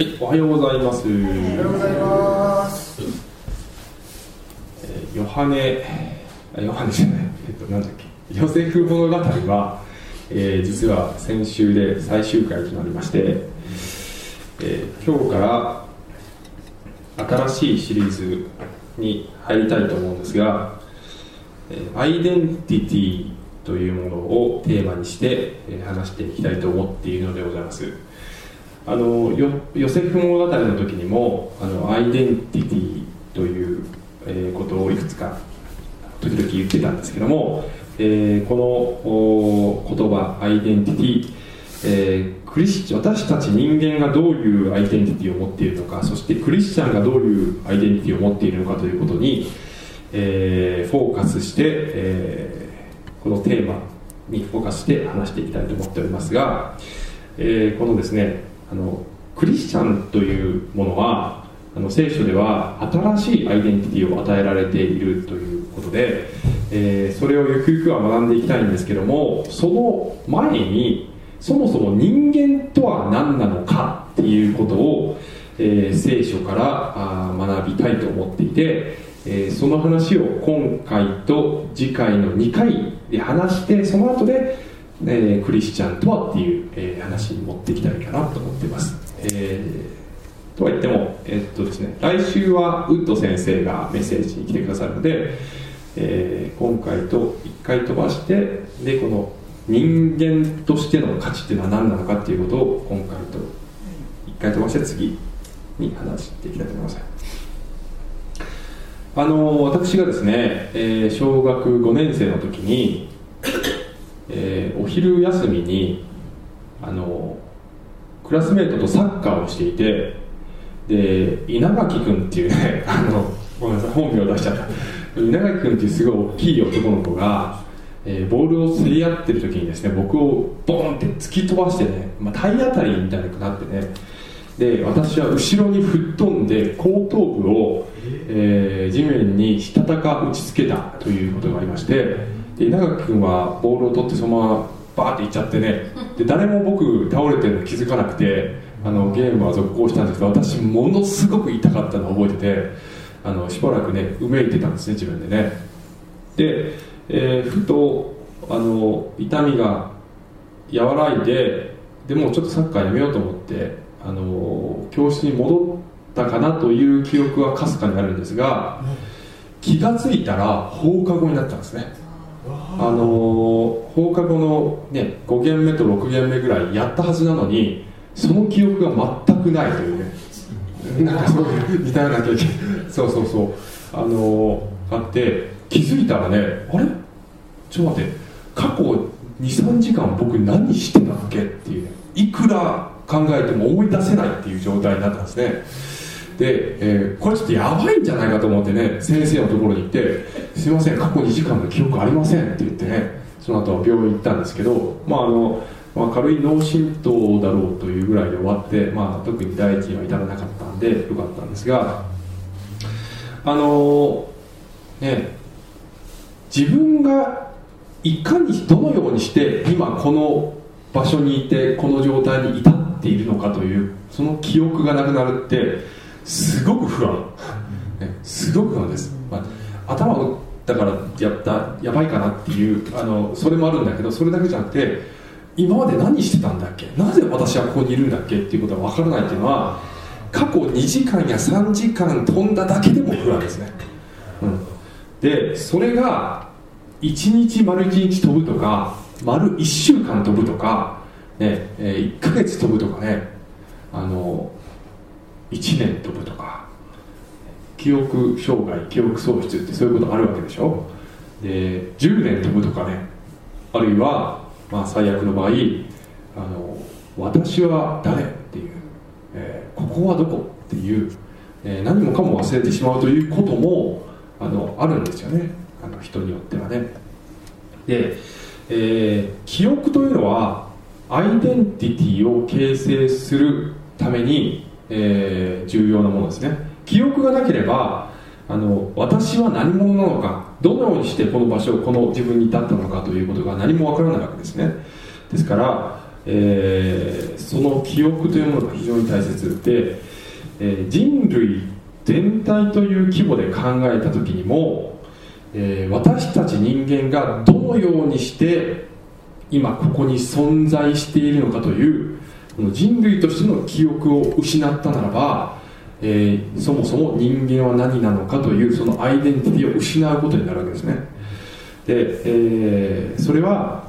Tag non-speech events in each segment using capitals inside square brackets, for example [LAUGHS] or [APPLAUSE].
はい、おはようございます。おはようございます。えーヨハネ、あヨハネじゃない、えっと、なんだっけ、ヨセフ物語は、えー実は先週で最終回となりまして、えー今日から新しいシリーズに入りたいと思うんですが、えーアイデンティティというものをテーマにして、えー話していきたいと思っているのでございます。あのヨヨセフ物語の時にもあのアイデンティティという、えーことをいくつか時々言ってたんですけども、えーこのお言葉アイデンティティ、えークリス私たち人間がどういうアイデンティティを持っているのかそしてクリスチャンがどういうアイデンティティを持っているのかということに、えーフォーカスして、えーこのテーマにフォーカスして話していきたいと思っておりますが、えーこのですねあのクリスチャンというものはあの聖書では新しいアイデンティティを与えられているということで、えーそれをゆくゆくは学んでいきたいんですけどもその前にそもそも人間とは何なのかっていうことを、えー聖書からあ学びたいと思っていて、えーその話を今回と次回の2回で話してその後で、えークリスチャンとはっていう、えー話に持っていきたいかなと思ってます、えーとは言っても、えーっとですね、来週はウッド先生がメッセージに来てくださるので、えー今回と1回飛ばしてでこの人間としての価値っていうのは何なのかっていうことを今回と1回飛ばして次に話していきたいと思います。あの私がですね、えー小学5年生の時に、えーお昼休みにあのクラスメートとサッカーをしていてで稲垣君っていうね [LAUGHS] あのごめんなさい本名出しちゃった。稲垣君っていうすごい大きい男の子が、えーボールを競り合ってる時にですね僕をボンって突き飛ばしてね、まあ、体当たりみたいになってね。で私は後ろに吹っ飛んで後頭部を、えー地面にしたたか打ちつけたということがありましてで稲垣君はボールを取ってそのままバーっていっちゃってね。で誰も僕倒れてるの気づかなくてあのゲームは続行したんですけど私ものすごく痛かったのを覚えててあのしばらくねうめいてたんですね自分でね。で、えーふとあの痛みが和らいででもちょっとサッカーやめようと思ってあの教室に戻ったかなという記憶はかすかにあるんですが気がついたら放課後になったんですね。あの放課後の、ね、5限目と6限目ぐらいやったはずなのにその記憶が全くないというね。なんかそう似たような経験そうそうそう。あのあって気づいたらねあれ？ちょっと待って。過去23時間僕何してたっけっていうね。いくら考えても思い出せないっていう状態になったんですね。で、えーこれちょっとやばいんじゃないかと思ってね先生のところに行って「すいません過去2時間の記憶ありません」って言ってねその後は病院行ったんですけどまああの、まあ、軽い脳震盪だろうというぐらいで終わって、まあ、特に第一には至らなかったんでよかったんですがあのね自分がいかにどのようにして今この場所にいてこの状態に至っているのかというその記憶がなくなるってすごく不安、ね、すごく不安です、まあ、頭をだからやったやばいかなっていうあのそれもあるんだけどそれだけじゃなくて今まで何してたんだっけ？なぜ私はここにいるんだっけっていうことが分からないっていうのは過去2時間や3時間飛んだだけでも不安ですね、うん、でそれが1日丸1日飛ぶとか丸1週間飛ぶとか、ねえー1ヶ月飛ぶとかねあの1年飛ぶとか。記憶障害記憶喪失ってそういうことあるわけでしょ？で10年飛ぶとかね。あるいは、まあ、最悪の場合あの私は誰っていう、えーここはどこっていう、えー何もかも忘れてしまうということもあのあるんですよね。あの人によってはね。で、えー記憶というのはアイデンティティを形成するために、えー重要なものですね。記憶がなければあの私は何者なのかどのようにしてこの場所この自分に至ったのかということが何もわからないわけですね。ですから、えー、その記憶というものが非常に大切で、えー、人類全体という規模で考えた時にも、えー、私たち人間がどのようにして今ここに存在しているのかという人類としての記憶を失ったならば、えー、そもそも人間は何なのかというそのアイデンティティを失うことになるわけですね。で、えー、それは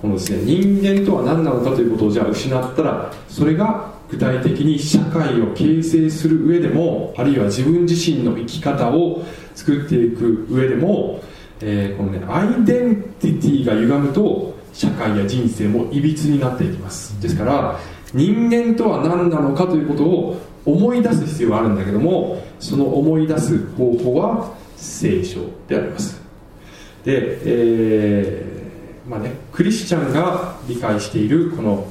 このですね人間とは何なのかということをじゃあ失ったらそれが具体的に社会を形成する上でもあるいは自分自身の生き方を作っていく上でも、えー、このねアイデンティティが歪むと社会や人生もいびつになっていきます。ですから人間とは何なのかということを思い出す必要があるんだけどもその思い出す方法は聖書であります。で、えー、まあね、クリスチャンが理解しているこの、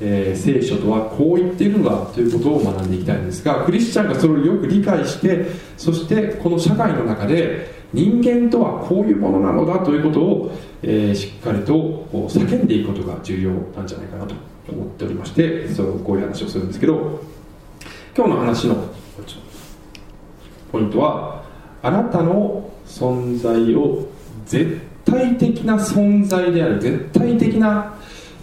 えー、聖書とはこう言っているのだということを学んでいきたいんですがクリスチャンがそれをよく理解してそしてこの社会の中で人間とはこういうものなのだということを、えー、しっかりと叫んでいくことが重要なんじゃないかなと。思っておりましてそうこういう話をするんですけど今日の話のポイントはあなたの存在を絶対的な存在である絶対的な、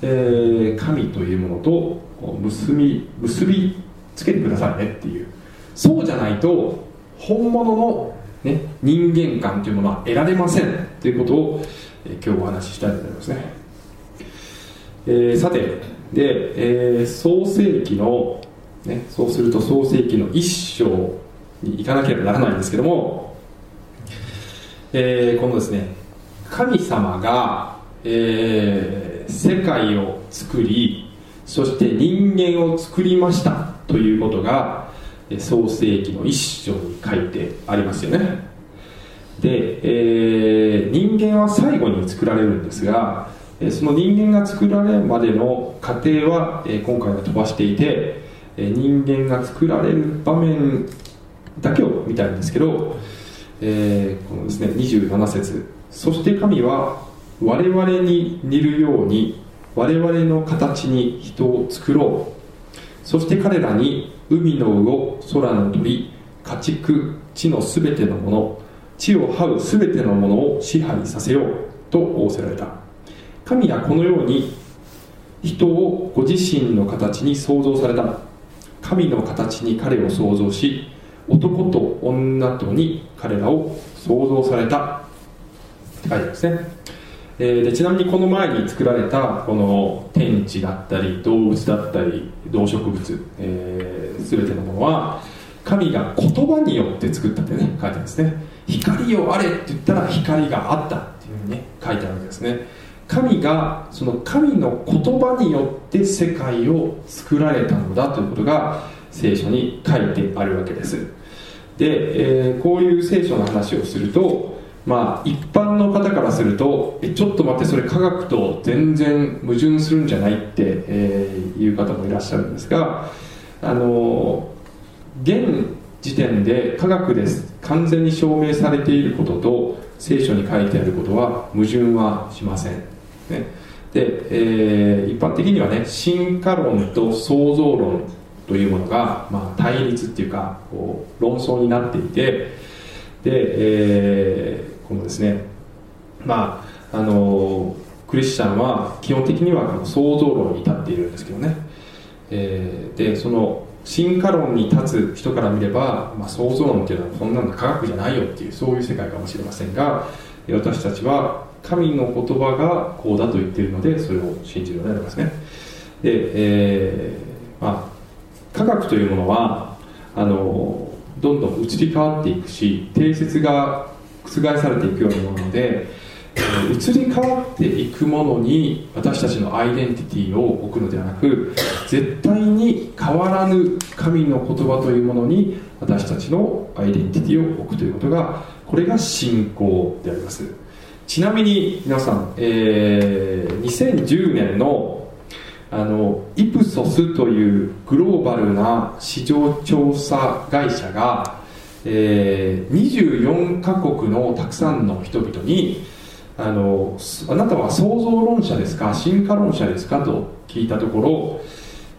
えー、神というものと結び結びつけてくださいねっていう。そうじゃないと本物のね、人間観というものは得られません。ということを、えー、今日お話ししたいと思いますね、えー、さてで、えー、創世紀の、ね、そうすると創世紀の一章に行かなければならないんですけども、えー、このですね神様が、えー、世界を作りそして人間を作りましたということが創世紀の一章に書いてありますよね。で、えー、人間は最後に作られるんですがその人間が作られるまでの過程は、今回は飛ばしていて人間が作られる場面だけを見たいんですけど、えー、このですね27節。そして神は我々に似るように我々の形に人を作ろう。そして彼らに海の魚空の鳥家畜地のすべてのもの地を這うすべてのものを支配させようと仰せられた。神はこのように人をご自身の形に創造された。神の形に彼を創造し男と女とに彼らを創造された。って書いてあるんですね、えー、でちなみにこの前に作られたこの天地だったり動物だったり動植物、えー、全てのものは神が言葉によって作ったってね書いてあるんですね。光をあれって言ったら光があったっていうふうにね書いてあるわけですね。神がその神の言葉によって世界を作られたのだということが聖書に書いてあるわけです。で、えー、こういう聖書の話をするとまあ一般の方からするとえちょっと待ってそれ科学と全然矛盾するんじゃないって、えー、いう方もいらっしゃるんですがあの現時点で科学です。完全に証明されていることと聖書に書いてあることは矛盾はしません、ね、で、えー、一般的にはね進化論と創造論というものが、まあ、対立っていうかこう論争になっていてで、えー、このですねまああのクリスチャンは基本的には創造論に立っているんですけどね、えー、でその進化論に立つ人から見れば、まあ、創造論っていうのはこんなの科学じゃないよっていうそういう世界かもしれませんが私たちは神の言葉がこうだと言っているのでそれを信じるようになりますね。で、えーまあ、科学というものはあのどんどん移り変わっていくし定説が覆されていくようなもので移り変わっていくものに私たちのアイデンティティを置くのではなく絶対に変わらぬ神の言葉というものに私たちのアイデンティティを置くということがこれが信仰であります。ちなみに皆さん、えー、2010年のあのイプソスというグローバルな市場調査会社が、えー、24カ国のたくさんの人々にあのあなたは創造論者ですか進化論者ですかと聞いたところ、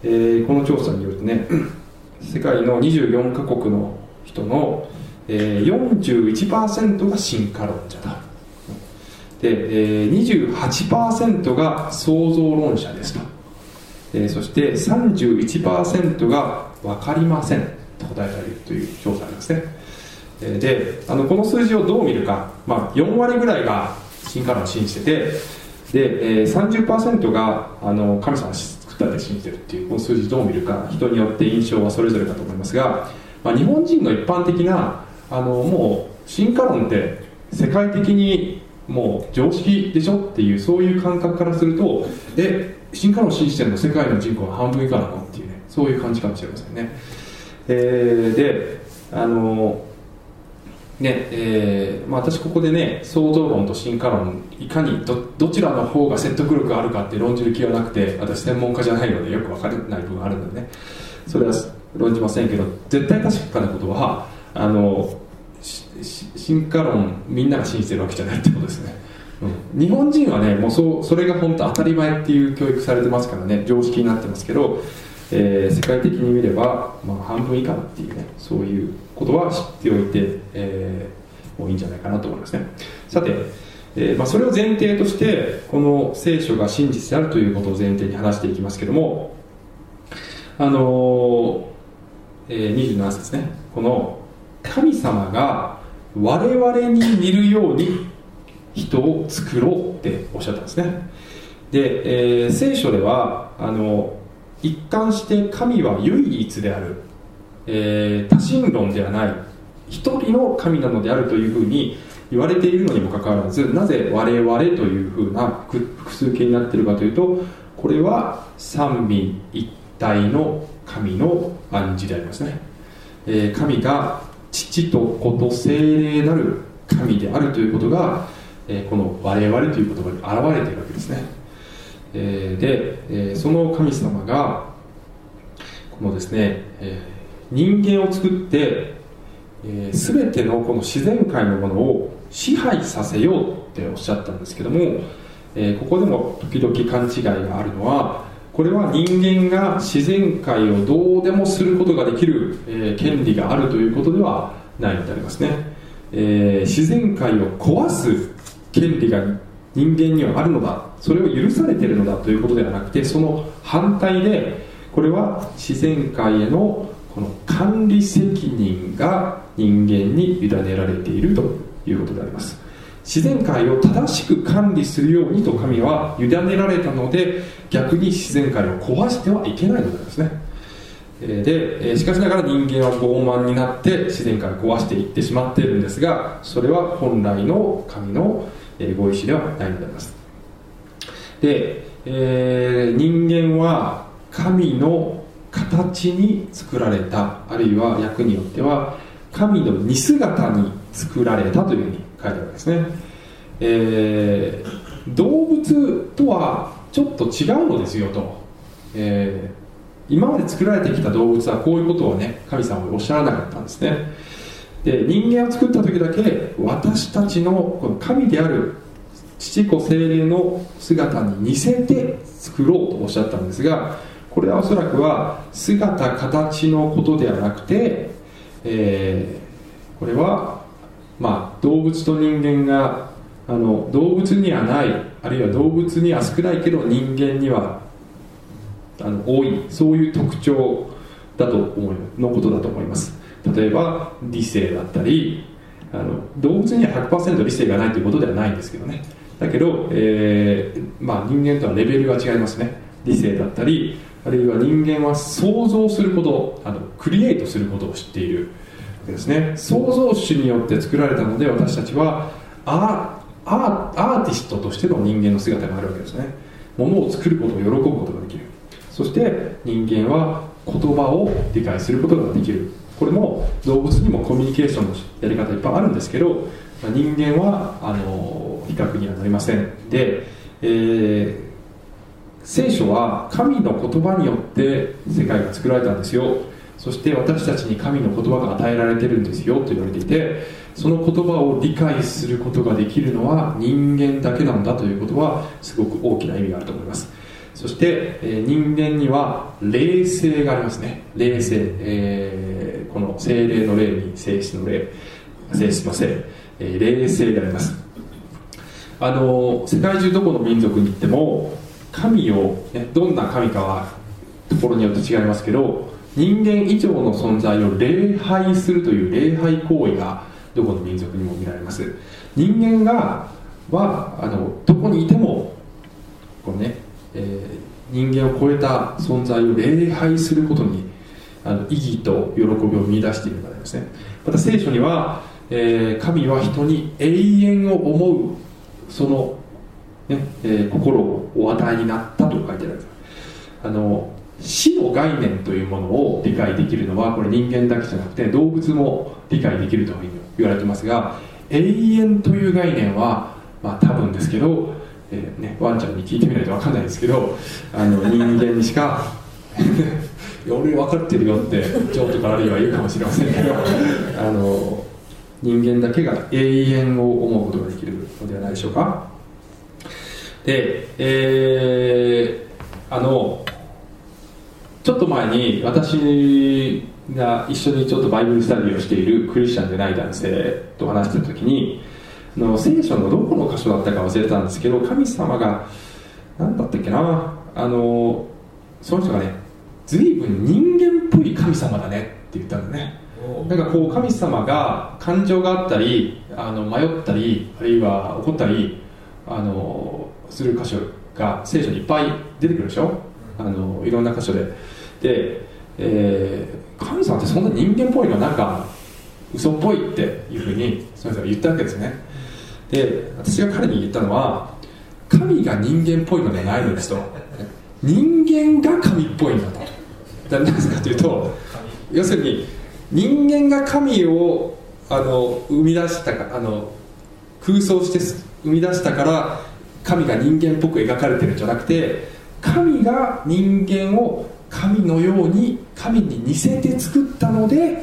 えー、この調査によるとね [CLEARS THROAT] 世界の24カ国の人の、えー、41%が進化論者だ。で、えー、28%が創造論者ですと、えー、そして31%が分かりません。と答えているという調査なんですね、えー、であのこの数字をどう見るか、まあ、4割ぐらいが進化論を信じててで、えー、30%があの神様作ったって信じてるっていうこの数字どう見るか。人によって印象はそれぞれだと思いますが、まあ、日本人の一般的なあのもう進化論って世界的にもう常識でしょっていうそういう感覚からするとえ進化論を信じてるの世界の人口は半分以下なのっていうねそういう感じかもしれませんね、えー、であのねえーまあ、私ここでね創造論と進化論いかにどどちらの方が説得力があるかって論じる気はなくて私専門家じゃないのでよく分からない部分あるのでね。それは論じませんけど絶対確かなことはあの進化論みんなが信じてるわけじゃないってことですね、うん、日本人はねもうそうそれが本当当たり前っていう教育されてますからね。常識になってますけど、えー、世界的に見れば、まあ、半分以下っていうねそういうことは知っておいて、えー、もういいんじゃないかなと思いますね。さて、えーまあ、それを前提としてこの聖書が真実であるということを前提に話していきますけどもあのー、えー、27節ね。この神様が我々に似るように人を作ろうっておっしゃったんですね。で、えー、聖書ではあの一貫して神は唯一である、えー、多神論ではない一人の神なのであるというふうに言われているのにもかかわらずなぜ我々というふうな複数形になっているかというとこれは三位一体の神の暗示でありますね、えー、神が父と子と精霊なる神であるということが、えー、この我々という言葉に表れているわけですね、えー、で、えー、その神様がこのですね、え人間を作って、え、全てのこの自然界のものを支配させようっておっしゃったんですけども、えここでも時々勘違いがあるのはこれは人間が自然界をどうでもすることができる、えー、権利があるということではないのでありますね、えー、自然界を壊す権利が人間にはあるのだ。それを許されているのだということではなくてその反対でこれは自然界へのこの管理責任が人間に委ねられているということであります。自然界を正しく管理するようにと神は委ねられたので逆に自然界を壊してはいけないのですね。でしかしながら人間は傲慢になって自然界を壊していってしまっているんですがそれは本来の神のご意志ではないのであります。で、えー、人間は神の形に作られたあるいは役によっては神の似姿に作られたというふうに書いてあるわけですね、えー、動物とはちょっと違うのですよと、えー、今まで作られてきた動物はこういうことをね神様はおっしゃらなかったんですね。で人間を作った時だけ私たちのこの神である父子精霊の姿に似せて作ろうとおっしゃったんですがこれはおそらくは姿形のことではなくて、えー、これはまあ、動物と人間があの動物にはないあるいは動物には少ないけど人間にはあの多いそういう特徴だと思いのことだと思います。例えば理性だったりあの動物には100%理性がないということではないんですけどね。だけど、えーまあ、人間とはレベルが違いますね。理性だったりあるいは人間は想像することあのクリエイトすることを知っている。ですね。創造主によって作られたので私たちはアーティストとしての人間の姿があるわけですね。ものを作ることを喜ぶことができる。そして人間は言葉を理解することができる。これも動物にもコミュニケーションのやり方いっぱいあるんですけど人間はあの比較にはなりません。で、えー、聖書は神の言葉によって世界が作られたんですよ。そして私たちに神の言葉が与えられてるんですよと言われていてその言葉を理解することができるのは人間だけなんだということはすごく大きな意味があると思います。そして、え、人間には霊性がありますね。霊性、えー、この精霊の霊に性質の霊。性質の性、えー、霊性があります。あの世界中どこの民族に行っても神を、ね、どんな神かはところによって違いますけど人間以上の存在を礼拝するという礼拝行為がどこの民族にも見られます。人間がはあのどこにいてもこのね、えー、人間を超えた存在を礼拝することにあの意義と喜びを見出しているからですね。また聖書には、えー、神は人に永遠を思うその、ねえー、心をお与えになったと書いてあるあの死の概念というものを理解できるのはこれ人間だけじゃなくて動物も理解できるというふうに言われてますが永遠という概念は、まあ、多分ですけど、えーね、ワンちゃんに聞いてみないと分かんないですけどあの人間にしか [LAUGHS] 俺分かってるよってちょっとからあるいは言うかもしれませんけどあの人間だけが永遠を思うことができるのではないでしょうか。で、えー、あのちょっと前に私が一緒にちょっとバイブルスタディをしているクリスチャンでない男性と話してた時にの聖書のどこの箇所だったか忘れたんですけど神様が何だったっけな？あのその人がね随分人間っぽい神様だねって言ったんだね。なんかこう神様が感情があったりあの迷ったりあるいは怒ったりあのする箇所が聖書にいっぱい出てくるでしょ？あのいろんな箇所で。で、えー、神様ってそんな人間っぽいの？なんか嘘っぽいっていうふうにその人が言ったわけですね。で私が彼に言ったのは神が人間っぽいのではないのですと。人間が神っぽいんだと。何ですかというと要するに人間が神をあの生み出したかあの空想して生み出したから神が人間っぽく描かれてるんじゃなくて神が人間を神のように神に似せて作ったので、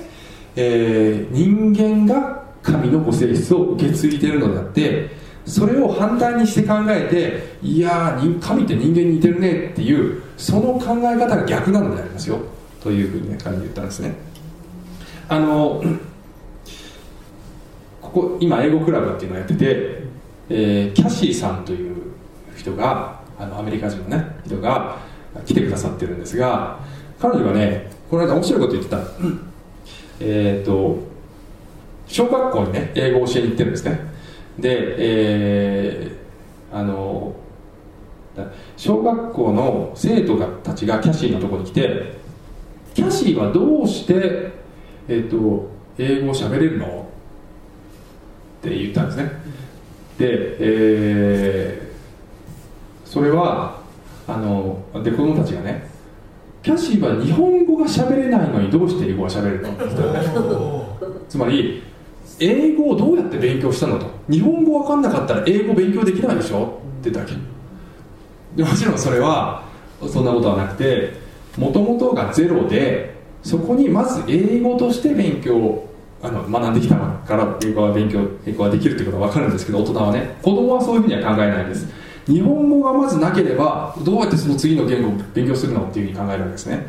えー、人間が神のご性質を受け継いでるのであってそれを反対にして考えていや神って人間に似てるねっていうその考え方が逆なのでありますよ。というふうにね彼に言ったんですね。あのここ今英語クラブっていうのをやってて、えー、キャシーさんという人があのアメリカ人のね人が来てくださってるんですが彼女がねこの間面白いこと言ってた、えっ、と小学校にね英語を教えに行ってるんですね。で、えー、あの小学校の生徒たちがキャシーのところに来てキャシーはどうして、えーと、英語を喋れるの？って言ったんですね。で、えー、それはあので子供たちがねキャシーは日本語が喋れないのにどうして英語が喋れるの？って言ったねつまり英語をどうやって勉強したのと？日本語分かんなかったら英語勉強できないでしょ？って言ったわけもちろんそれはそんなことはなくてもともとがゼロでそこにまず英語として勉強あの学んできたから英語は勉強英語ができるってことは分かるんですけど大人はね子供はそういうふうには考えないです日本語がまずなければどうやってその次の言語を勉強するのっていうふうに考えるわけですね。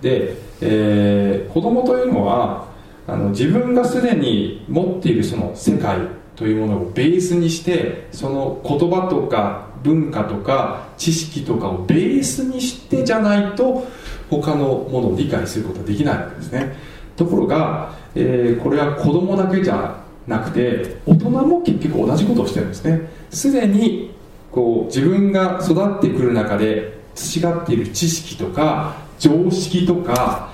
で、えー、子供というのはあの自分がすでに持っているその世界というものをベースにしてその言葉とか文化とか知識とかをベースにしてじゃないと他のものを理解することはできないわけですね。ところが、えー、これは子供だけじゃなくて大人も結局同じことをしてるんですね。すでにこう自分が育ってくる中で培っている知識とか常識とか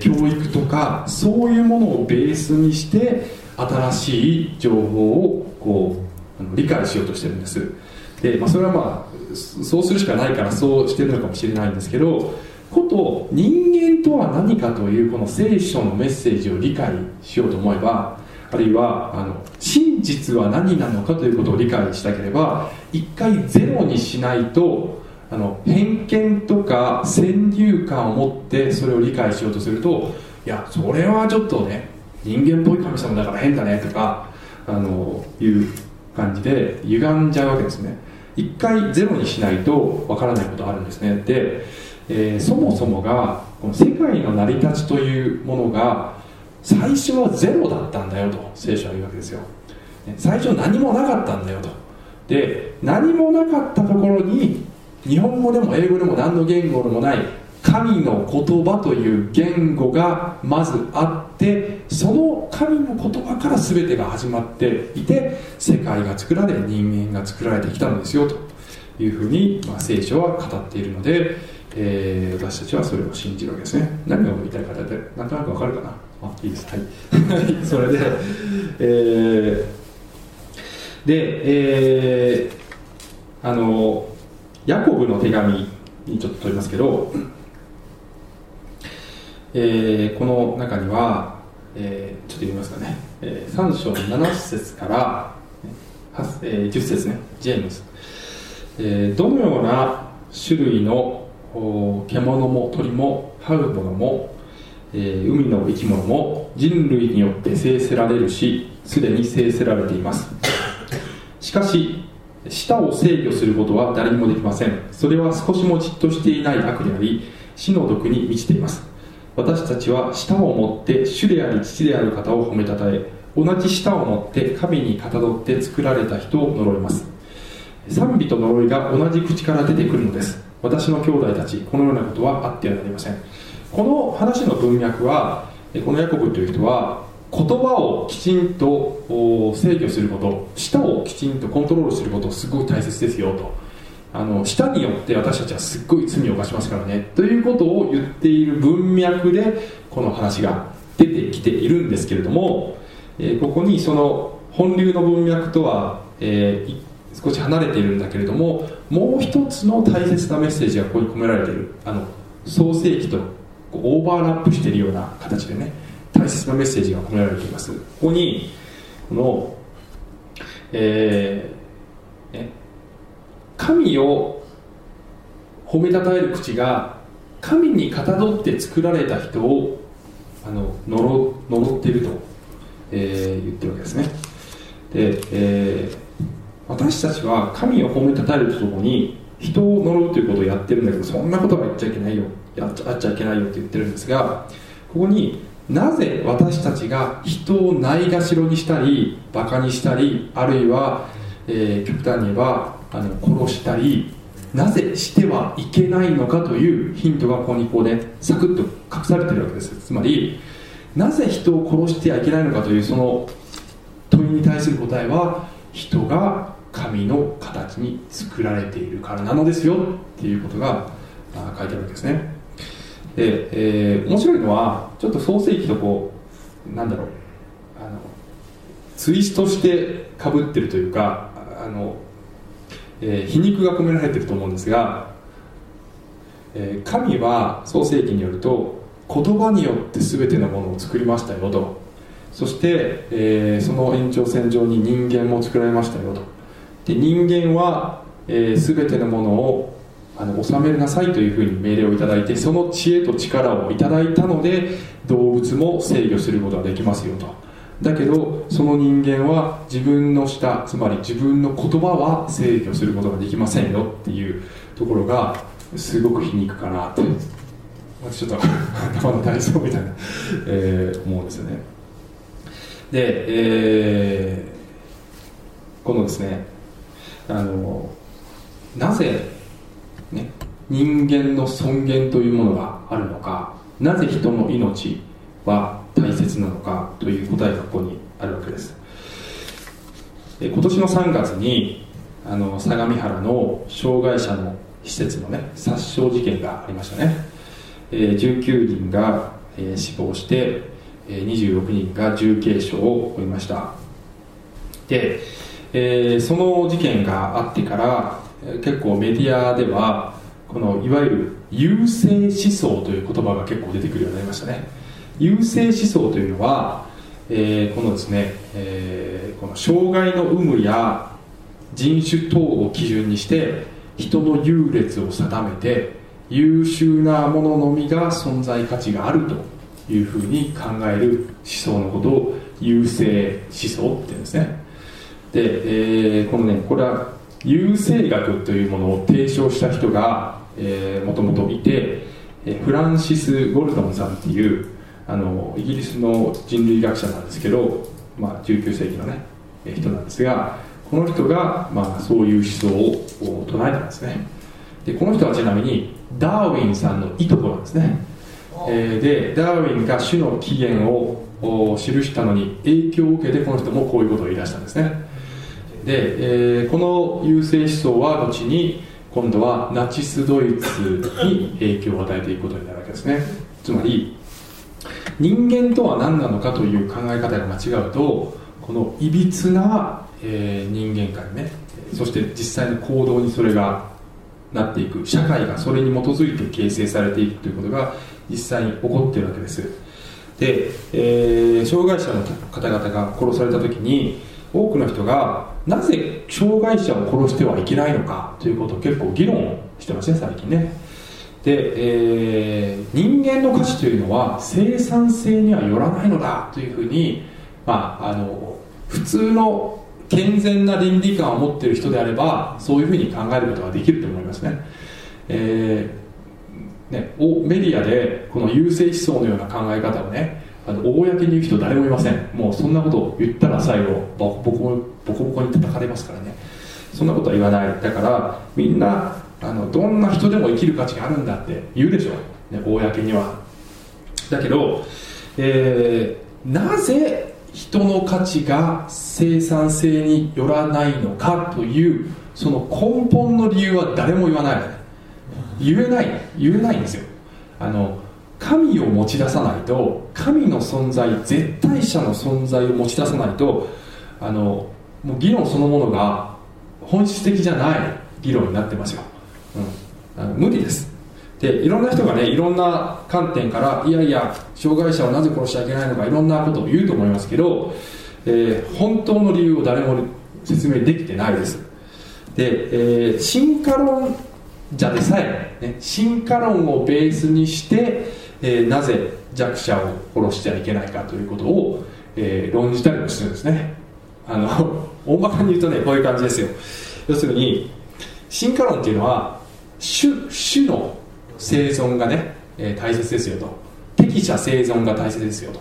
教育とかそういうものをベースにして新しい情報をこう理解しようとしてるんです。で、まあ、それはまあそうするしかないからそうしてるのかもしれないんですけどこと人間とは何かというこの聖書のメッセージを理解しようと思えばあるいはあの真実は何なのかということを理解したければ一回ゼロにしないとあの偏見とか先入観を持ってそれを理解しようとするといやそれはちょっとね人間っぽい神様だから変だねとかあのいう感じで歪んじゃうわけですね。一回ゼロにしないとわからないことあるんですね。で、えー、そもそもがこの世界の成り立ちというものが最初はゼロだったんだよと聖書は言うわけですよ。最初何もなかったんだよと。で何もなかったところに日本語でも英語でも何の言語でもない神の言葉という言語がまずあってその神の言葉から全てが始まっていて世界が作られ人間が作られてきたのですよと。いうふうに、まあ、聖書は語っているので、えー、私たちはそれを信じるわけですね。何を言いたいかってなんとなくわかるかな？あいいです。はい。それで、えー、で、えー、あのヤコブの手紙にちょっと取りますけどえー、この中には、えー、ちょっと読みますかね、えー、3章7節から、えー、10節ね。ジェームズ、えー、どのような種類の獣も鳥も這うものも、えー、海の生き物も人類によって制せられるしすでに制せられています。しかし舌を制御することは誰にもできません。それは少しもじっとしていない悪であり死の毒に満ちています。私たちは舌を持って主であり父である方を褒めたたえ同じ舌を持って神にかたどって作られた人を呪います。賛美と呪いが同じ口から出てくるのです。私の兄弟たちこのようなことはあってはなりません。この話の文脈はこのヤコブという人は言葉をきちんと制御すること舌をきちんとコントロールすることすごい大切ですよと。あの舌によって私たちはすっごい罪を犯しますからね。ということを言っている文脈でこの話が出てきているんですけれども、えー、ここにその本流の文脈とは、えー、少し離れているんだけれどももう一つの大切なメッセージがここに込められている。あの創世記とオーバーラップしているような形でね大切なメッセージが込められています。ここにこの、えーね、神を褒めたたえる口が神にかたどって作られた人をあの呪呪っていると、えー、言ってるわけですね。で、えー、私たちは神を褒めたたえるとともに人を呪うということをやってるんだけどそんなことは言っちゃいけないよ。やっちゃっちゃいけないよって言ってるんですがここになぜ私たちが人をないがしろにしたりバカにしたりあるいは、えー、極端に言えばあの殺したりなぜしてはいけないのかというヒントがここにこうねサクッと隠されてるわけです。つまりなぜ人を殺してはいけないのかというその問いに対する答えは人が神の形に作られているからなのですよっていうことが書いてあるわけですね。で、えー、面白いのはちょっと創世記とこうなんだろうあのツイストしてかぶってるというかあのえー、皮肉が込められてると思うんですが、えー、神は創世記によると言葉によって全てのものを作りましたよと。そして、えー、その延長線上に人間も作られましたよと。で人間は、えー、全てのものをあの収めなさいというふうに命令をいただいてその知恵と力をいただいたので動物も制御することができますよと。だけどその人間は自分の舌つまり自分の言葉は制御することができませんよっていうところがすごく皮肉かなって。私ちょっと [LAUGHS] 頭の体操みたいな、えー、思うんですよね。で、えー、このですねあのなぜ、ね、人間の尊厳というものがあるのかなぜ人の命は大切なのかという答えがここにあるわけです。今年の3月にあの相模原の障害者の施設のね殺傷事件がありましたね、えー、19人が、えー、死亡して、えー、26人が重軽傷を負いました。で、えー、その事件があってから、結構メディアではこのいわゆる優勢思想という言葉が結構出てくるようになりましたね。優勢思想というのは、えー、このですね、えー、この障害の有無や人種等を基準にして人の優劣を定めて優秀なもののみが存在価値があるというふうに考える思想のことを優勢思想っていうんですね。で、えー、このねこれは優勢学というものを提唱した人がもともといてフランシス・ゴルドンさんっていうあのイギリスの人類学者なんですけど、まあ、19世紀のね人なんですがこの人が、まあ、そういう思想を唱えたんですね。でこの人はちなみにダーウィンさんのいとこなんですね、え、でダーウィンが種の起源を記したのに影響を受けてこの人もこういうことを言い出したんですね。で、えー、この優勢思想は後に今度はナチスドイツに影響を与えていくことになるわけですね。つまり人間とは何なのかという考え方が間違うとこのいびつな、えー、人間観ねそして実際の行動にそれがなっていく社会がそれに基づいて形成されていくということが実際に起こってるわけです。で、えー、障害者の方々が殺された時に多くの人がなぜ障害者を殺してはいけないのかということを結構議論してますね最近ね。で、えー、人間の価値というのは生産性にはよらないのだというふうに、まあ、あの普通の健全な倫理観を持っている人であればそういうふうに考えることができると思いますね,、えー、ねおメディアでこの優勢思想のような考え方をねあの公に言う人誰もいません。もうそんなことを言ったら最後ボコボコボコに叩かれますからね。そんなことは言わない。だからみんなあのどんな人でも生きる価値があるんだって言うでしょ、ね、公には。だけど、えー、なぜ人の価値が生産性によらないのかというその根本の理由は誰も言わない言えない。言えないんですよ。あの神を持ち出さないと神の存在絶対者の存在を持ち出さないとあのもう議論そのものが本質的じゃない議論になってますよ、うん、あの無理です。でいろんな人がねいろんな観点からいやいや障害者をなぜ殺しちゃいけないのかいろんなことを言うと思いますけど、えー、本当の理由を誰も説明できてないです。で、えー、進化論者でさえ、ね、進化論をベースにして、えー、なぜ弱者を殺しちゃいけないかということを、えー、論じたりもするんですね。あの大まかに言うとねこういう感じですよ。要するに進化論っていうのは種種の生存がね、えー、大切ですよと。適者生存が大切ですよと。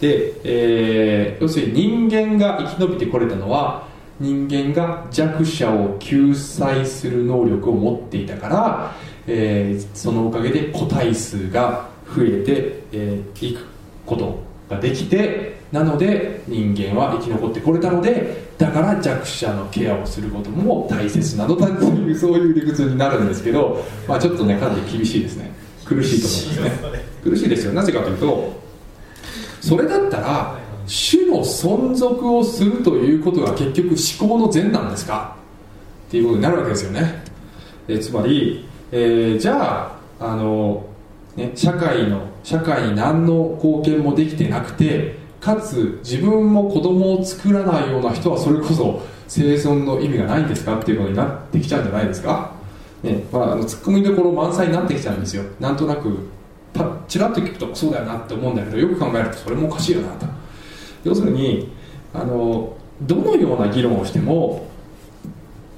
で、えー、要するに人間が生き延びてこれたのは人間が弱者を救済する能力を持っていたから、えー、そのおかげで個体数が増えて、えー、いくことができてなので人間は生き残ってこれたのでだから弱者のケアをすることも大切なのだというそういう理屈になるんですけど、まあ、ちょっとねかなり厳しいですね。苦しいと思いますね。苦しいですよ。なぜかというとそれだったら種の存続をするということが結局思考の善なんですか？っていうことになるわけですよね。えつまり、えー、じゃああのね、社会の社会に何の貢献もできてなくてかつ自分も子供を作らないような人はそれこそ生存の意味がないんですかっていうことになってきちゃうんじゃないですか、ねまあ、あのツッコミどころ満載になってきちゃうんですよ。なんとなくパッチラッと聞くとそうだよなって思うんだけどよく考えるとそれもおかしいよなと。要するにあのどのような議論をしても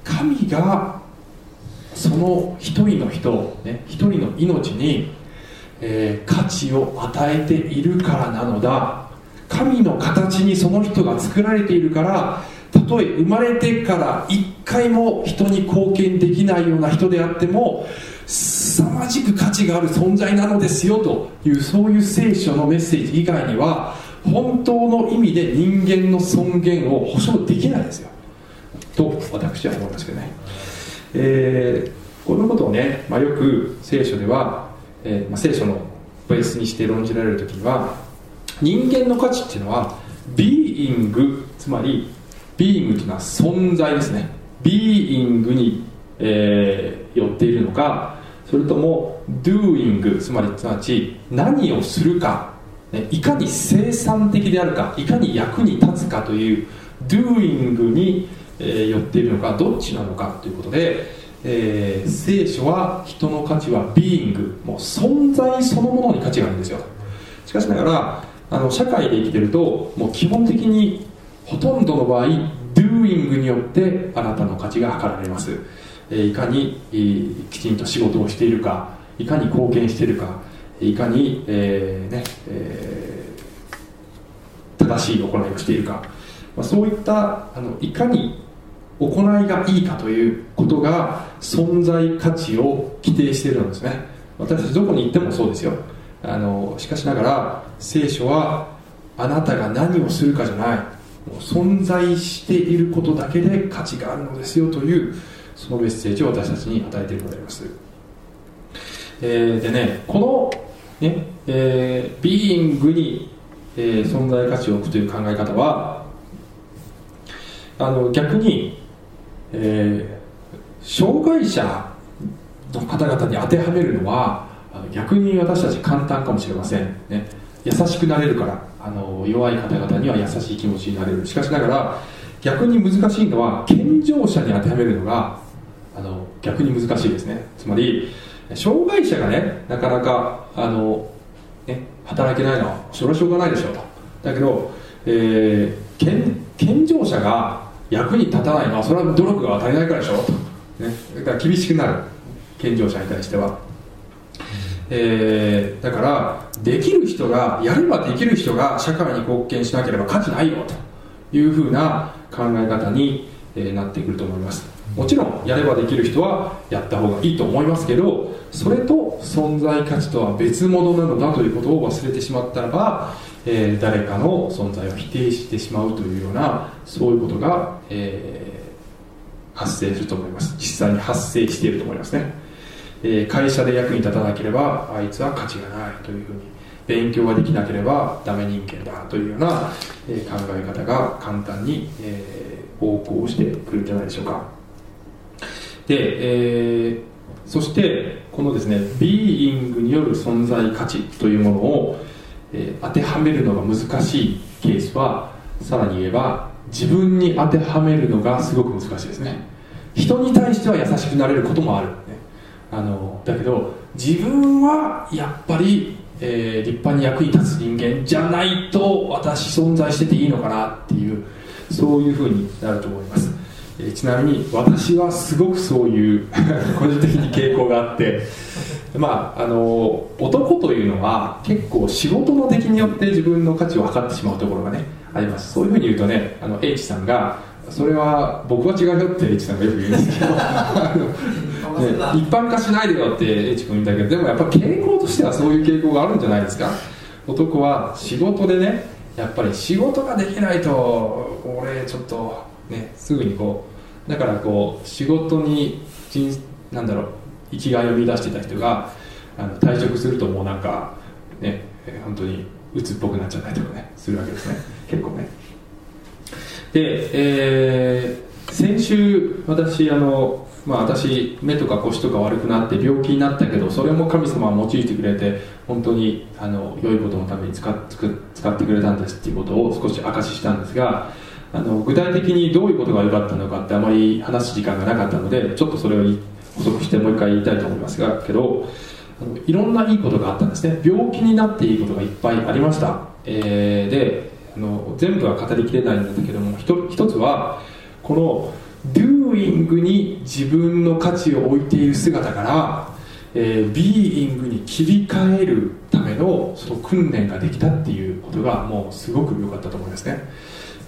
神がその一人の人ね一人の命にえー、価値を与えているからなのだ。神の形にその人が作られているからたとえ生まれてから一回も人に貢献できないような人であっても凄まじく価値がある存在なのですよというそういう聖書のメッセージ以外には本当の意味で人間の尊厳を保証できないですよ。と私は思いますけどね、えー、このことをね、まあ、よく聖書ではえーまあ、聖書のベースにして論じられる時には人間の価値っていうのはビーイングつまりビーイングというのは存在ですね。ビーイングに、えー、寄っているのかそれとも doing つまりすなわち何をするか、ね、いかに生産的であるかいかに役に立つかという doing に、えー、寄っているのかどっちなのかということでえー、聖書は人の価値はビーイングもう存在そのものに価値があるんですよ。しかしながら、あの社会で生きてるともう基本的にほとんどの場合 doing によってあなたの価値が測られます、えー、いかに、えー、きちんと仕事をしているかいかに貢献しているかいかに、えーねえー、正しい行いをしているか、まあ、そういったあのいかに行いがいいかということが存在価値を規定しているんですね。私たちどこに行ってもそうですよ。あのしかしながら聖書はあなたが何をするかじゃない。もう存在していることだけで価値があるのですよというそのメッセージを私たちに与えているのであります、えー、でねこのねえー、ビーイングに、えー、存在価値を置くという考え方はあの逆に、えー、障害者の方々に当てはめるのは逆に私たち簡単かもしれません、ね、優しくなれるから。あの弱い方々には優しい気持ちになれる。しかしながら逆に難しいのは健常者に当てはめるのがあの逆に難しいですね。つまり障害者がねなかなかあの、ね、働けないのはそれはしょうがないでしょうと。だけど、えー、健健常者が役に立たないのはそれは努力が足りないからでしょと、ね、だから厳しくなる。健常者に対しては、えー、だからできる人がやればできる人が社会に貢献しなければ価値ないよというふうな考え方に、えなってくると思います。もちろんやればできる人はやった方がいいと思いますけどそれと存在価値とは別物なのだということを忘れてしまったらば、えー、誰かの存在を否定してしまうというようなそういうことが、えー、発生すると思います。実際に発生していると思いますね、え、会社で役に立たなければあいつは価値がないというふうに勉強ができなければダメ人間だというような、え考え方が簡単に、え横行してくるんじゃないでしょうか。で、えー、そしてこのですねビーイングによる存在価値というものを、えー、当てはめるのが難しいケースはさらに言えば自分に当てはめるのがすごく難しいですね。人に対しては優しくなれることもある、あのだけど自分はやっぱり、えー、立派に役に立つ人間じゃないと私存在してていいのかなっていうそういうふうになると思います。えちなみに私はすごくそういう [LAUGHS] 個人的に傾向があってまああの男というのは結構仕事の出来によって自分の価値を測ってしまうところがねあります。そういうふうに言うとねあの H さんがそれは僕は違うよって H さんがよく言うんですけど、一般化しないでよって H 君言うんだけどでもやっぱ傾向としてはそういう傾向があるんじゃないですか？男は仕事でねやっぱり仕事ができないと俺ちょっとね、すぐにこうだからこう仕事になんだろう生きがいを見出してた人があの退職するともうなんかね本当に鬱っぽくなっちゃったりとかねするわけですね。結構ね。で、えー、先週私あのまあ私目とか腰とか悪くなって病気になったけどそれも神様は用いてくれて本当にあの良いことのために使っ使ってくれたんですっていうことを少し明かししたんですがあの具体的にどういうことが良かったのかってあまり話す時間がなかったのでちょっとそれを補足してもう一回言いたいと思いますがけどあのいろんないいことがあったんですね。病気になっていいことがいっぱいありました、えー、であの全部は語りきれないんだけども一つはこの doing に自分の価値を置いている姿から、えー、being に切り替えるためのその訓練ができたっていうことがもうすごく良かったと思いますね。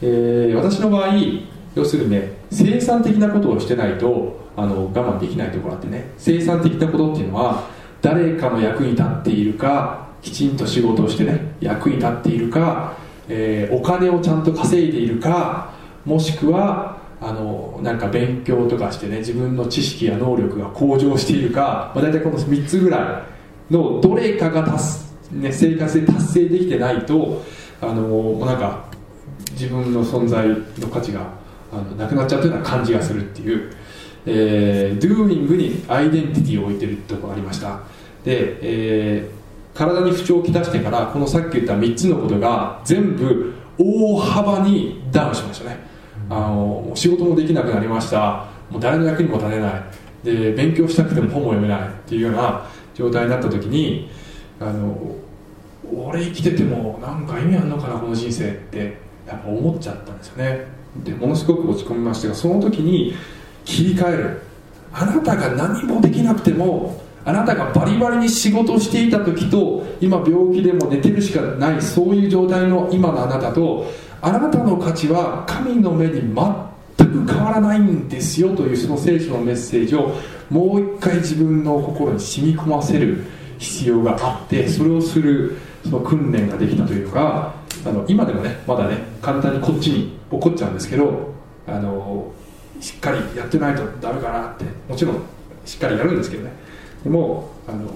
えー、私の場合要するにね生産的なことをしてないとあの我慢できないところあってね。生産的なことっていうのは誰かの役に立っているかきちんと仕事をしてね役に立っているか、えー、お金をちゃんと稼いでいるかもしくはあのなんか勉強とかしてね自分の知識や能力が向上しているか、まあ、大体この3つぐらいのどれかが達、ね、生活で達成できてないとあのなんか自分の存在の価値があのなくなっちゃったような感じがするっていう、えー、doing にアイデンティティを置いてるとこがありました。で、えー、体に不調をきたしてからこのさっき言った3つのことが全部大幅にダウンしましたね。あの仕事もできなくなりました。もう誰の役にも立てない。で勉強したくても本も読めないっていうような状態になった時にあの俺生きててもなんか意味あんのかなこの人生ってやっぱ思っちゃったんですよね。でものすごく落ち込みましたがその時に切り替える。あなたが何もできなくてもあなたがバリバリに仕事をしていた時と今病気でも寝てるしかないそういう状態の今のあなたとあなたの価値は神の目に全く変わらないんですよというその聖書のメッセージをもう一回自分の心に染み込ませる必要があってそれをするその訓練ができたというかあの今でもねまだね簡単にこっちに怒っちゃうんですけどあのしっかりやってないとダメかなってもちろんしっかりやるんですけどね。でもあの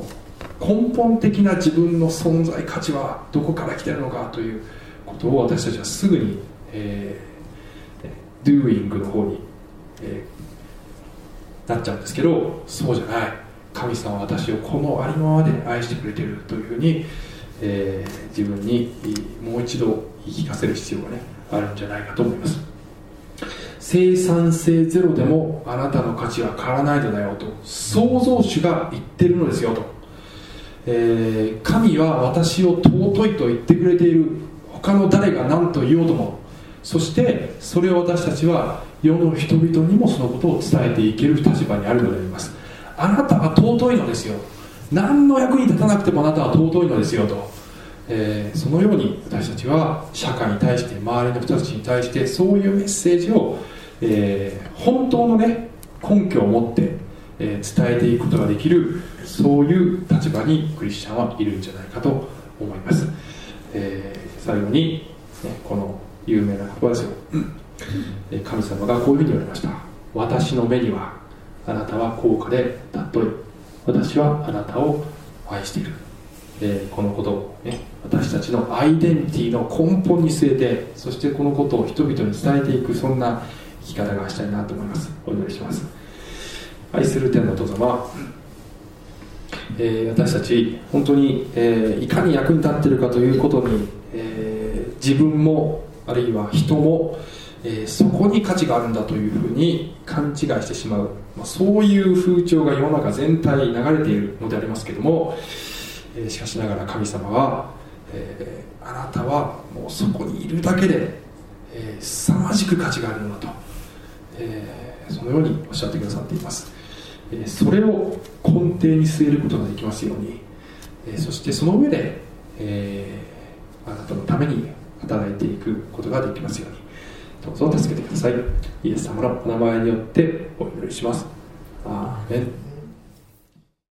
根本的な自分の存在価値はどこから来てるのかということを私たちはすぐに、えー、doing の方に、えー、なっちゃうんですけどそうじゃない。神様は私をこのありのままで愛してくれてるというふうに、えー、自分にもう一度言い聞かせる必要がねあるんじゃないかと思います。生産性ゼロでもあなたの価値は変わらないのだよと創造主が言ってるのですよと、えー、神は私を尊いと言ってくれている。他の誰が何と言おうともそしてそれを私たちは世の人々にもそのことを伝えていける立場にあるのであります。あなたは尊いのですよ。何の役に立たなくてもあなたは尊いのですよと、えー、そのように私たちは社会に対して周りの人たちに対してそういうメッセージを、えー、本当のね根拠を持って、えー、伝えていくことができるそういう立場にクリスチャンはいるんじゃないかと思います、最後に、ね、この有名な言葉ですよ、神様がこういうふうに言われました。私の目にはあなたは高価で尊い私はあなたを愛している、えー、このことを、ね、私たちのアイデンティティの根本に据えてそしてこのことを人々に伝えていくそんな生き方がしたいなと思います。お祈りします。愛する天のお父様、えー、私たち本当に、えー、いかに役に立っているかということに、自分もあるいは人も、えー、そこに価値があるんだというふうに勘違いしてしまう、まあ、そういう風潮が世の中全体に流れているのでありますけども、えー、しかしながら神様は、えー、あなたはもうそこにいるだけで、えー、凄まじく価値があるのだと、えー、そのようにおっしゃってくださっています、えー、それを根底に据えることができますように、えー、そしてその上で、えー、あなたのために働いていくことができますように。どうぞ助けてください。イエス様のお名前によってお祈りします。アーメン。